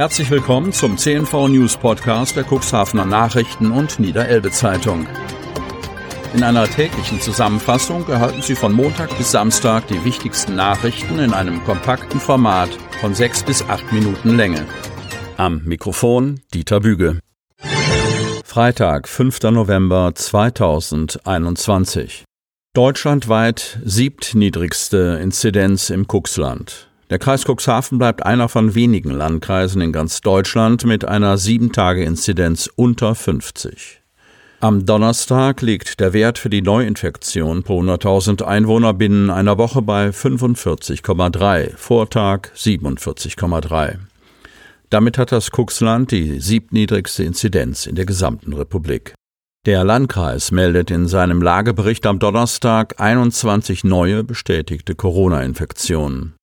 Herzlich willkommen zum CNV News Podcast der Cuxhavener Nachrichten und Niederelbe Zeitung. In einer täglichen Zusammenfassung erhalten Sie von Montag bis Samstag die wichtigsten Nachrichten in einem kompakten Format von sechs bis acht Minuten Länge. Am Mikrofon Dieter Büge. Freitag, 5. November 2021. Deutschlandweit siebtniedrigste Inzidenz im Cuxland. Der Kreis Cuxhaven bleibt einer von wenigen Landkreisen in ganz Deutschland mit einer 7-Tage-Inzidenz unter 50. Am Donnerstag liegt der Wert für die Neuinfektion pro 100.000 Einwohner binnen einer Woche bei 45,3, Vortag 47,3. Damit hat das Cuxland die siebtniedrigste Inzidenz in der gesamten Republik. Der Landkreis meldet in seinem Lagebericht am Donnerstag 21 neue bestätigte Corona-Infektionen.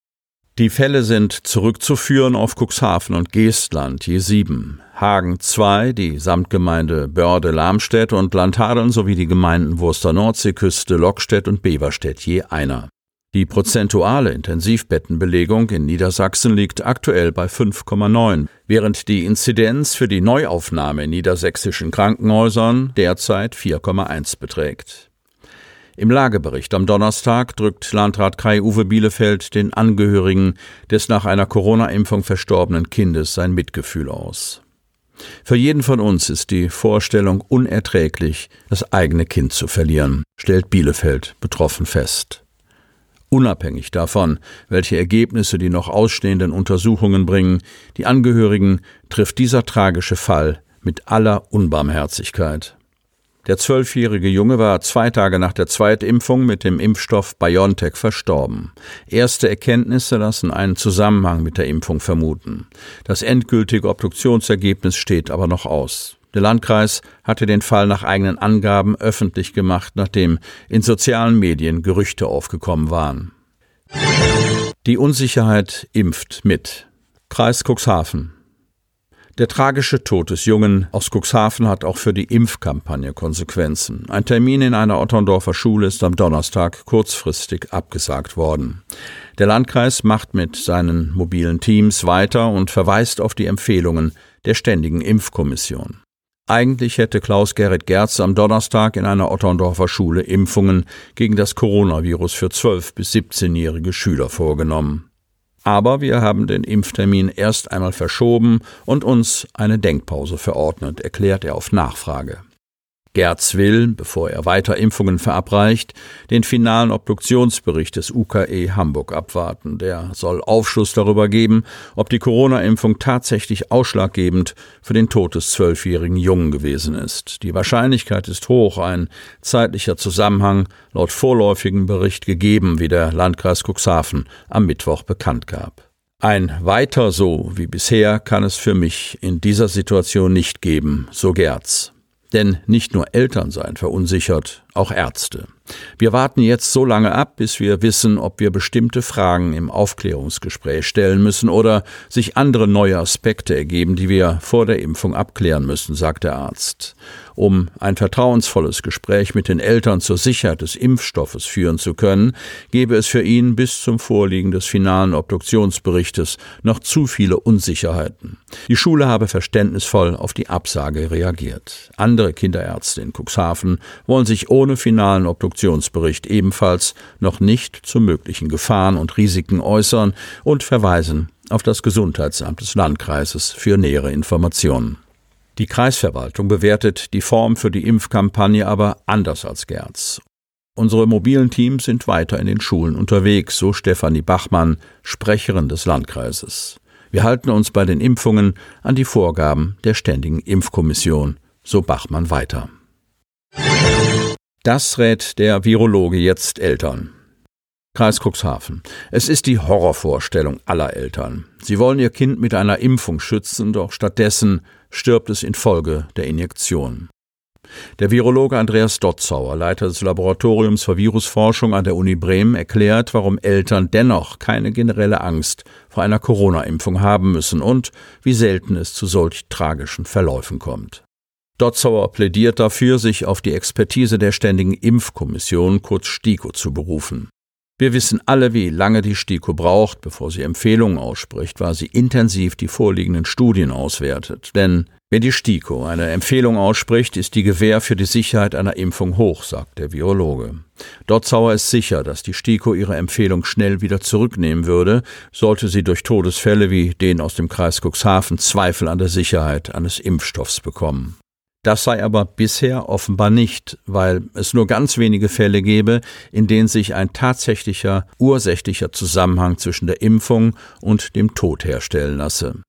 Die Fälle sind zurückzuführen auf Cuxhaven und Geestland je sieben, Hagen zwei, die Samtgemeinde Börde-Lamstedt und Landhadeln sowie die Gemeinden Wurster Nordseeküste, Lockstedt und Beverstedt je einer. Die prozentuale Intensivbettenbelegung in Niedersachsen liegt aktuell bei 5,9, während die Inzidenz für die Neuaufnahme in niedersächsischen Krankenhäusern derzeit 4,1 beträgt. Im Lagebericht am Donnerstag drückt Landrat Kai-Uwe Bielefeld den Angehörigen des nach einer Corona-Impfung verstorbenen Kindes sein Mitgefühl aus. Für jeden von uns ist die Vorstellung unerträglich, das eigene Kind zu verlieren, stellt Bielefeld betroffen fest. Unabhängig davon, welche Ergebnisse die noch ausstehenden Untersuchungen bringen, die Angehörigen trifft dieser tragische Fall mit aller Unbarmherzigkeit. Der zwölfjährige Junge war zwei Tage nach der Zweitimpfung mit dem Impfstoff BioNTech verstorben. Erste Erkenntnisse lassen einen Zusammenhang mit der Impfung vermuten. Das endgültige Obduktionsergebnis steht aber noch aus. Der Landkreis hatte den Fall nach eigenen Angaben öffentlich gemacht, nachdem in sozialen Medien Gerüchte aufgekommen waren. Die Unsicherheit impft mit. Kreis Cuxhaven. Der tragische Tod des Jungen aus Cuxhaven hat auch für die Impfkampagne Konsequenzen. Ein Termin in einer Otterndorfer Schule ist am Donnerstag kurzfristig abgesagt worden. Der Landkreis macht mit seinen mobilen Teams weiter und verweist auf die Empfehlungen der Ständigen Impfkommission. Eigentlich hätte Klaus Gerrit Gerz am Donnerstag in einer Otterndorfer Schule Impfungen gegen das Coronavirus für 12 bis 17-jährige Schüler vorgenommen. Aber wir haben den Impftermin erst einmal verschoben und uns eine Denkpause verordnet, erklärt er auf Nachfrage. Gerz will, bevor er weiter Impfungen verabreicht, den finalen Obduktionsbericht des UKE Hamburg abwarten. Der soll Aufschluss darüber geben, ob die Corona-Impfung tatsächlich ausschlaggebend für den Tod des zwölfjährigen Jungen gewesen ist. Die Wahrscheinlichkeit ist hoch, ein zeitlicher Zusammenhang laut vorläufigen Bericht gegeben, wie der Landkreis Cuxhaven am Mittwoch bekannt gab. Ein weiter so wie bisher kann es für mich in dieser Situation nicht geben, so Gerz. Denn nicht nur Eltern seien verunsichert, auch Ärzte. Wir warten jetzt so lange ab, bis wir wissen, ob wir bestimmte Fragen im Aufklärungsgespräch stellen müssen oder sich andere neue Aspekte ergeben, die wir vor der Impfung abklären müssen, sagt der Arzt. Um ein vertrauensvolles Gespräch mit den Eltern zur Sicherheit des Impfstoffes führen zu können, gebe es für ihn bis zum Vorliegen des finalen Obduktionsberichtes noch zu viele Unsicherheiten. Die Schule habe verständnisvoll auf die Absage reagiert. Andere Kinderärzte in Cuxhaven wollen sich ohne finalen Obduktionsbericht ebenfalls noch nicht zu möglichen Gefahren und Risiken äußern und verweisen auf das Gesundheitsamt des Landkreises für nähere Informationen. Die Kreisverwaltung bewertet die Form für die Impfkampagne aber anders als Gerz. Unsere mobilen Teams sind weiter in den Schulen unterwegs, so Stefanie Bachmann, Sprecherin des Landkreises. Wir halten uns bei den Impfungen an die Vorgaben der Ständigen Impfkommission, so Bachmann weiter. Das rät der Virologe jetzt Eltern. Kreis Cuxhaven. Es ist die Horrorvorstellung aller Eltern. Sie wollen ihr Kind mit einer Impfung schützen, doch stattdessen stirbt es infolge der Injektion. Der Virologe Andreas Dotzauer, Leiter des Laboratoriums für Virusforschung an der Uni Bremen, erklärt, warum Eltern dennoch keine generelle Angst vor einer Corona-Impfung haben müssen und wie selten es zu solch tragischen Verläufen kommt. Dotzauer plädiert dafür, sich auf die Expertise der Ständigen Impfkommission, kurz STIKO, zu berufen. Wir wissen alle, wie lange die STIKO braucht, bevor sie Empfehlungen ausspricht, weil sie intensiv die vorliegenden Studien auswertet. Denn wenn die STIKO eine Empfehlung ausspricht, ist die Gewähr für die Sicherheit einer Impfung hoch, sagt der Virologe. Dotzauer ist sicher, dass die STIKO ihre Empfehlung schnell wieder zurücknehmen würde, sollte sie durch Todesfälle wie den aus dem Kreis Cuxhaven Zweifel an der Sicherheit eines Impfstoffs bekommen. Das sei aber bisher offenbar nicht, weil es nur ganz wenige Fälle gäbe, in denen sich ein tatsächlicher ursächlicher Zusammenhang zwischen der Impfung und dem Tod herstellen lasse.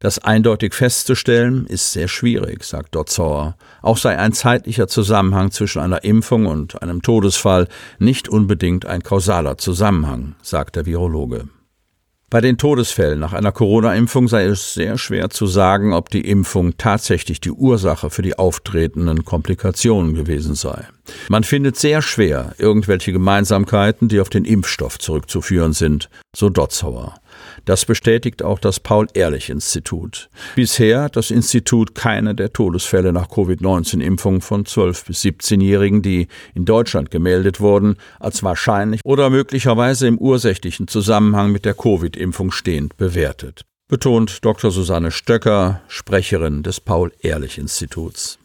Das eindeutig festzustellen ist sehr schwierig, sagt Dotzauer. Auch sei ein zeitlicher Zusammenhang zwischen einer Impfung und einem Todesfall nicht unbedingt ein kausaler Zusammenhang, sagt der Virologe. Bei den Todesfällen nach einer Corona-Impfung sei es sehr schwer zu sagen, ob die Impfung tatsächlich die Ursache für die auftretenden Komplikationen gewesen sei. Man findet sehr schwer irgendwelche Gemeinsamkeiten, die auf den Impfstoff zurückzuführen sind, so Dotzauer. Das bestätigt auch das Paul-Ehrlich-Institut. Bisher hat das Institut keine der Todesfälle nach Covid-19-Impfung von 12- bis 17-Jährigen, die in Deutschland gemeldet wurden, als wahrscheinlich oder möglicherweise im ursächlichen Zusammenhang mit der Covid-Impfung stehend bewertet. Betont Dr. Susanne Stöcker, Sprecherin des Paul-Ehrlich-Instituts.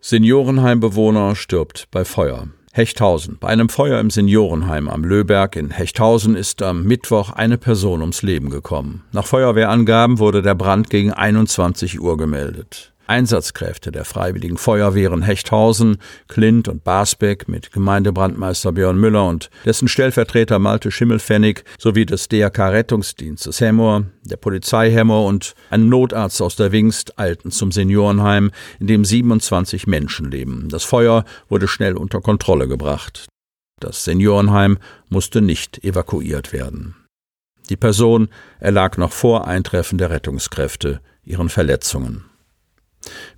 Seniorenheimbewohner stirbt bei Feuer. Hechthausen. Bei einem Feuer im Seniorenheim am Löberg in Hechthausen ist am Mittwoch eine Person ums Leben gekommen. Nach Feuerwehrangaben wurde der Brand gegen 21 Uhr gemeldet. Einsatzkräfte der Freiwilligen Feuerwehren Hechthausen, Klint und Basbeck mit Gemeindebrandmeister Björn Müller und dessen Stellvertreter Malte Schimmelfennig sowie des DRK Rettungsdienstes Hemmoor, der Polizei Hemmoor und ein Notarzt aus der Wingst eilten zum Seniorenheim, in dem 27 Menschen leben. Das Feuer wurde schnell unter Kontrolle gebracht. Das Seniorenheim musste nicht evakuiert werden. Die Person erlag noch vor Eintreffen der Rettungskräfte ihren Verletzungen.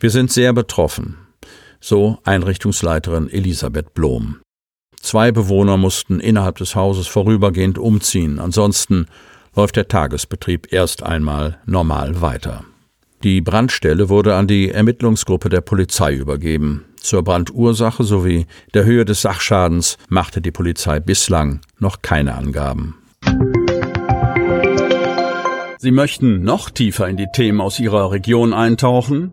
Wir sind sehr betroffen, so Einrichtungsleiterin Elisabeth Blom. Zwei Bewohner mussten innerhalb des Hauses vorübergehend umziehen, ansonsten läuft der Tagesbetrieb erst einmal normal weiter. Die Brandstelle wurde an die Ermittlungsgruppe der Polizei übergeben. Zur Brandursache sowie der Höhe des Sachschadens machte die Polizei bislang noch keine Angaben. Sie möchten noch tiefer in die Themen aus Ihrer Region eintauchen?